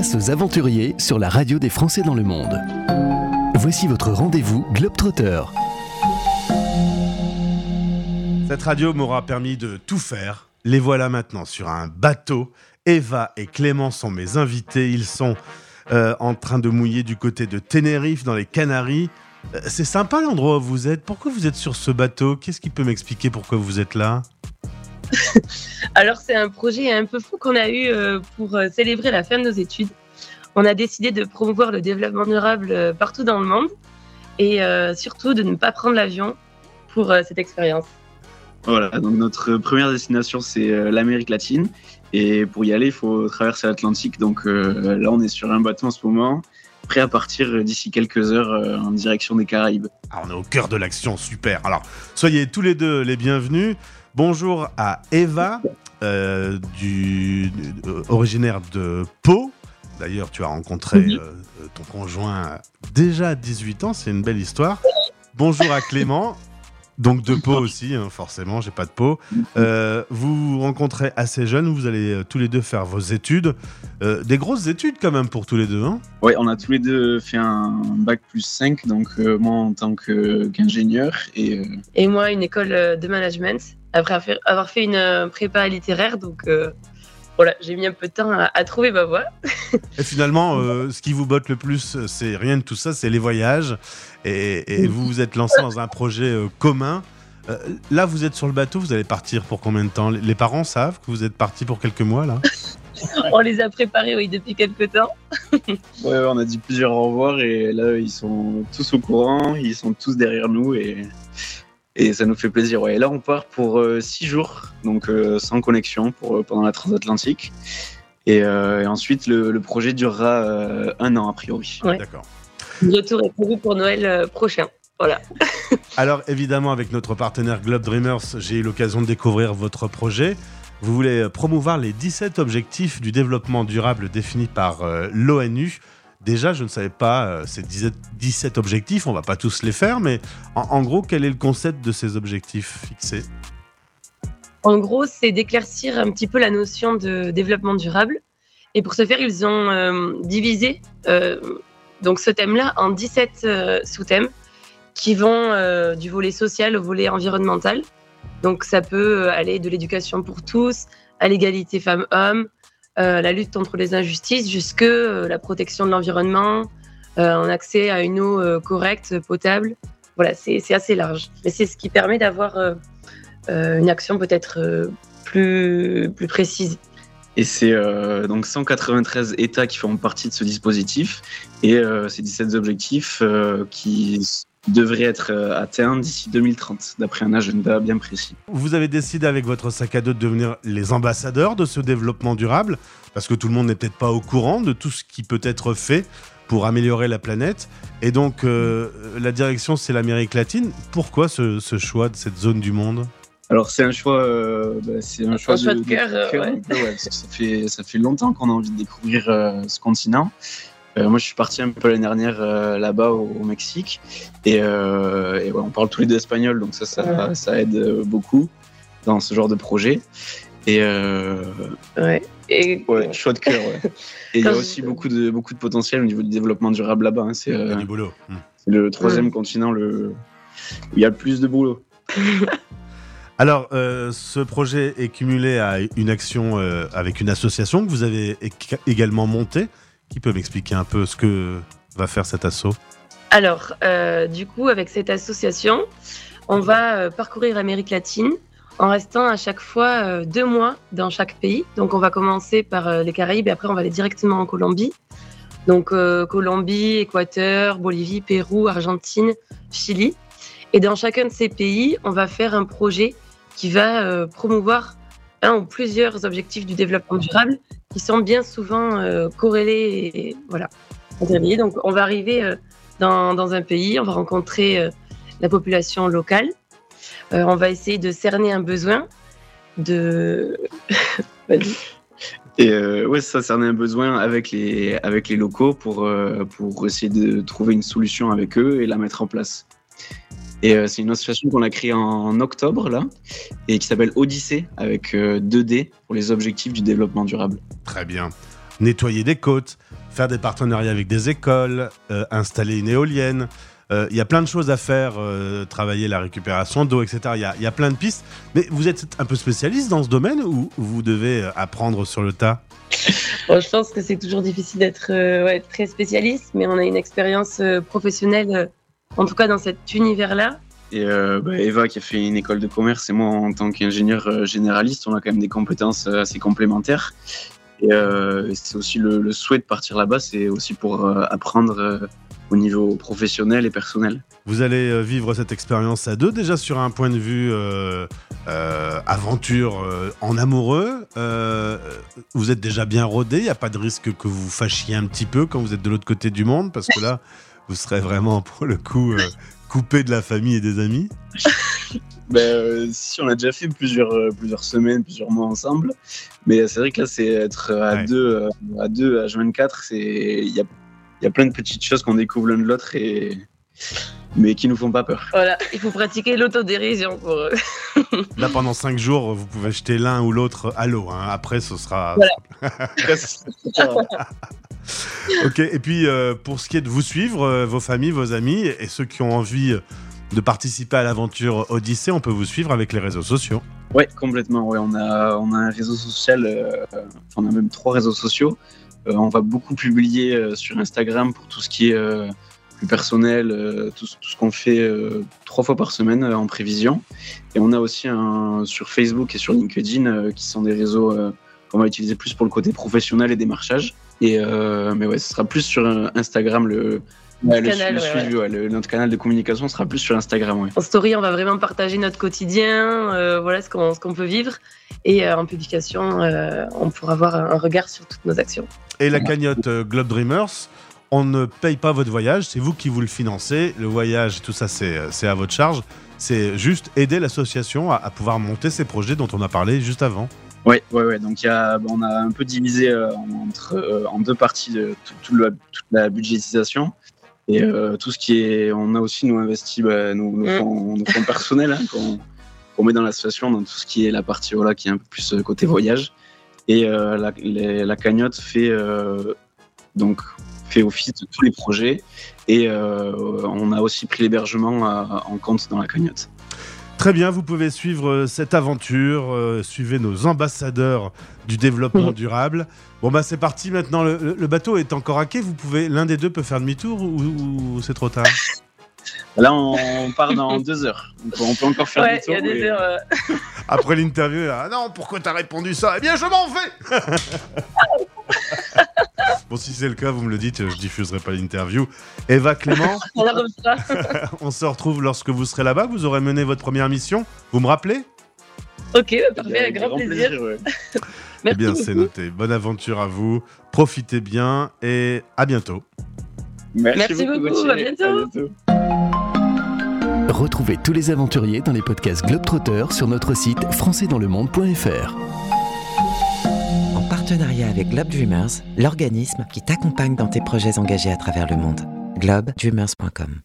Aux aventuriers sur la radio des Français dans le monde. Voici votre rendez-vous Globetrotter. Cette radio m'aura permis de tout faire. Les voilà maintenant sur un bateau. Eva et Clément sont mes invités. Ils sont euh, en train de mouiller du côté de Tenerife, dans les Canaries. Euh, c'est sympa l'endroit où vous êtes. Pourquoi vous êtes sur ce bateau? Qu'est-ce qui peut m'expliquer pourquoi vous êtes là? Alors c'est un projet un peu fou qu'on a eu euh, pour célébrer la fin de nos études. On a décidé de promouvoir le développement durable partout dans le monde et surtout de ne pas prendre l'avion pour cette expérience. Voilà, donc notre première destination c'est l'Amérique latine et pour y aller il faut traverser l'Atlantique. Donc là on est sur un bateau en ce moment prêt à partir d'ici quelques heures euh, en direction des Caraïbes. Ah, on est au cœur de l'action, super. Alors, soyez tous les deux les bienvenus. Bonjour à Eva, euh, du, euh, originaire de Pau. D'ailleurs, tu as rencontré ton conjoint déjà à 18 ans, c'est une belle histoire. Bonjour à Clément, donc de peau aussi, hein, forcément, j'ai pas de peau. Euh, vous vous rencontrez assez jeune, vous allez euh, tous les deux faire vos études. Euh, des grosses études quand même pour tous les deux, hein Oui, on a tous les deux fait un bac plus 5, donc moi en tant qu'ingénieur. et, et moi une école de management, après avoir fait une prépa littéraire, donc voilà, j'ai mis un peu de temps à, trouver ma voie. et finalement, ce qui vous botte le plus, c'est rien de tout ça, c'est les voyages et, vous vous êtes lancé dans un projet euh, commun. Euh, là, vous êtes sur le bateau, vous allez partir pour combien de temps? Les parents savent que vous êtes parti pour quelques mois là? On les a préparés, oui, depuis quelques temps. ouais, on a dit plusieurs au revoir et là, ils sont tous au courant, ils sont tous derrière nous et, et ça nous fait plaisir. Ouais. Et là, on part pour euh, six jours, donc sans connexion pour, pendant la transatlantique. Et, ensuite, le, le, projet durera un an a priori. D'accord. Le retour est prévu pour Noël euh, prochain. Voilà. Alors évidemment, avec notre partenaire Globe Dreamers, j'ai eu l'occasion de découvrir votre projet. Vous voulez promouvoir les 17 objectifs du développement durable définis par euh, l'ONU. Déjà, je ne savais pas euh, ces 17 objectifs, on va pas tous les faire, mais en, gros, quel est le concept de ces objectifs fixés? En gros, c'est d'éclaircir un petit peu la notion de développement durable. Et pour ce faire, ils ont divisé donc ce thème-là en 17 euh, sous-thèmes qui vont euh, du volet social au volet environnemental. Donc ça peut euh, aller de l'éducation pour tous à l'égalité femmes-hommes, la lutte contre les injustices, jusque la protection de l'environnement, en accès à une eau correcte, potable. Voilà, c'est assez large. Mais c'est ce qui permet d'avoir une action peut-être plus, plus précise. Et c'est euh, donc 193 États qui font partie de ce dispositif et euh, ces 17 objectifs euh, qui devraient être atteints d'ici 2030, d'après un agenda bien précis. Vous avez décidé avec votre sac à dos de devenir les ambassadeurs de ce développement durable, parce que tout le monde n'est peut-être pas au courant de tout ce qui peut être fait pour améliorer la planète. Et donc, la direction, c'est l'Amérique latine. Pourquoi ce choix de cette zone du monde? Alors c'est un choix, euh, bah, c'est un choix, de, cœur. ça fait ça fait longtemps qu'on a envie de découvrir euh, ce continent. Euh, moi, je suis parti un peu l'année dernière là-bas au, Mexique et, on parle tous les deux espagnol, donc ça ça, ça aide beaucoup dans ce genre de projet. Et ouais. Et... choix de cœur. Et il y a aussi beaucoup de beaucoup de potentiel au niveau du développement durable là-bas. Hein. C'est le troisième continent le où il y a le plus de boulot. Alors, euh, ce projet est cumulé à une action euh, avec une association que vous avez également montée. Qui peut m'expliquer un peu ce que va faire cet assaut Alors, euh, du coup, avec cette association, on va parcourir l'Amérique latine en restant à chaque fois deux mois dans chaque pays. Donc, on va commencer par les Caraïbes et après, on va aller directement en Colombie. Donc, Colombie, Équateur, Bolivie, Pérou, Argentine, Chili. Et dans chacun de ces pays, on va faire un projet qui va euh, promouvoir un ou plusieurs objectifs du développement durable qui sont bien souvent euh, corrélés voilà, Donc, on va arriver euh, dans, dans, un pays, on va rencontrer la population locale, on va essayer de cerner un besoin, de. Et ouais, ça, cerner un besoin avec les, avec les locaux pour, pour essayer de trouver une solution avec eux et la mettre en place. Et euh, c'est une association qu'on a créée en, octobre, là, et qui s'appelle Odyssée, avec 2D euh, pour les objectifs du développement durable. Très bien. nettoyer des côtes, faire des partenariats avec des écoles, euh, installer une éolienne. Euh, Il y a plein de choses à faire, euh, travailler la récupération d'eau, etc. Il y, a, il y a plein de pistes. Mais vous êtes un peu spécialiste dans ce domaine ou vous devez apprendre sur le tas? Bon, je pense que c'est toujours difficile d'être euh, ouais, très spécialiste, mais on a une expérience euh, professionnelle, euh, en tout cas dans cet univers-là. Et euh, bah, Eva qui a fait une école de commerce et moi en tant qu'ingénieur euh, généraliste, on a quand même des compétences euh, assez complémentaires. Et euh, c'est aussi le, le souhait de partir là-bas, c'est aussi pour euh, apprendre au niveau professionnel et personnel. Vous allez vivre cette expérience à deux, déjà sur un point de vue euh, euh, aventure euh, en amoureux. Euh, vous êtes déjà bien rodé, il n'y a pas de risque que vous fâchiez un petit peu quand vous êtes de l'autre côté du monde, parce que là, vous serez vraiment pour le coup euh, coupé de la famille et des amis. Ben, euh, si on a déjà fait plusieurs, euh, plusieurs semaines, plusieurs mois ensemble, mais c'est vrai que là c'est être à Ouais. deux, euh, à deux, à 24, c'est il y a, y a plein de petites choses qu'on découvre l'un de l'autre et mais qui nous font pas peur. Voilà, il faut pratiquer l'autodérision pour eux. Là, pendant cinq jours, vous pouvez jeter l'un ou l'autre à l'eau. hein. Après, ce sera. Ok, et puis euh, pour ce qui est de vous suivre, euh, vos familles, vos amis et ceux qui ont envie euh, de participer à l'aventure Odyssée, on peut vous suivre avec les réseaux sociaux. Ouais, complètement. Ouais, on a, on a un réseau social, on a même trois réseaux sociaux. On va beaucoup publier sur Instagram pour tout ce qui est plus personnel, tout, tout ce qu'on fait trois fois par semaine en prévision. Et on a aussi un sur Facebook et sur LinkedIn qui sont des réseaux qu'on va utiliser plus pour le côté professionnel et démarchage. Et euh, mais ouais, ce sera plus sur euh, Instagram le. ouais, le, canal, le ouais, suivi, ouais, le- notre canal de communication sera plus sur Instagram, ouais. En story, on va vraiment partager notre quotidien, euh, voilà ce qu'on ce qu'on peut vivre. Et euh, en publication, euh, on pourra avoir un regard sur toutes nos actions. Et la cagnotte euh, Globe Dreamers, on ne paye pas votre voyage, c'est vous qui vous le financez. Le voyage, tout ça, c'est c'est à votre charge. C'est juste aider l'association à, à pouvoir monter ces projets dont on a parlé juste avant. Ouais, ouais, ouais. Donc il y a, on a un peu divisé euh, entre, euh, en deux parties de tout- tout le- toute la budgétisation. Et euh, tout ce qui est. On a aussi nous investi bah, nos, nos Mm. fonds, nos fonds personnels hein, qu'on met dans l'association, dans tout ce qui est la partie voilà, qui est un peu plus côté voyage. Et euh, la, les- la cagnotte fait, euh, donc, fait office de tous les projets. Et on a aussi pris l'hébergement en compte dans la cagnotte. Très bien, vous pouvez suivre euh, cette aventure, euh, suivez nos ambassadeurs du développement durable. Bon bah c'est parti maintenant, le, bateau est encore à quai, vous pouvez, l'un des deux peut faire demi-tour ou, ou c'est trop tard? Là, on part dans deux heures. On peut encore faire Ouais, des il y a tours, des mais- heures. euh, Après l'interview, ah non, pourquoi t'as répondu ça? Eh bien je m'en vais Bon si c'est le cas, vous me le dites, je diffuserai pas l'interview. Eva Clément, on se retrouve lorsque vous serez là-bas, vous aurez mené votre première mission, vous me rappelez? Ok, bah, parfait, avec grand plaisir. ouais. Eh Merci bien beaucoup. c'est noté, bonne aventure à vous, profitez bien et à bientôt. Merci beaucoup, à bientôt. bientôt. Retrouvez tous les aventuriers dans les podcasts Globetrotter sur notre site françaisdanslemonde.fr. En partenariat avec Globe Dreamers, l'organisme qui t'accompagne dans tes projets engagés à travers le monde. globedreamers.com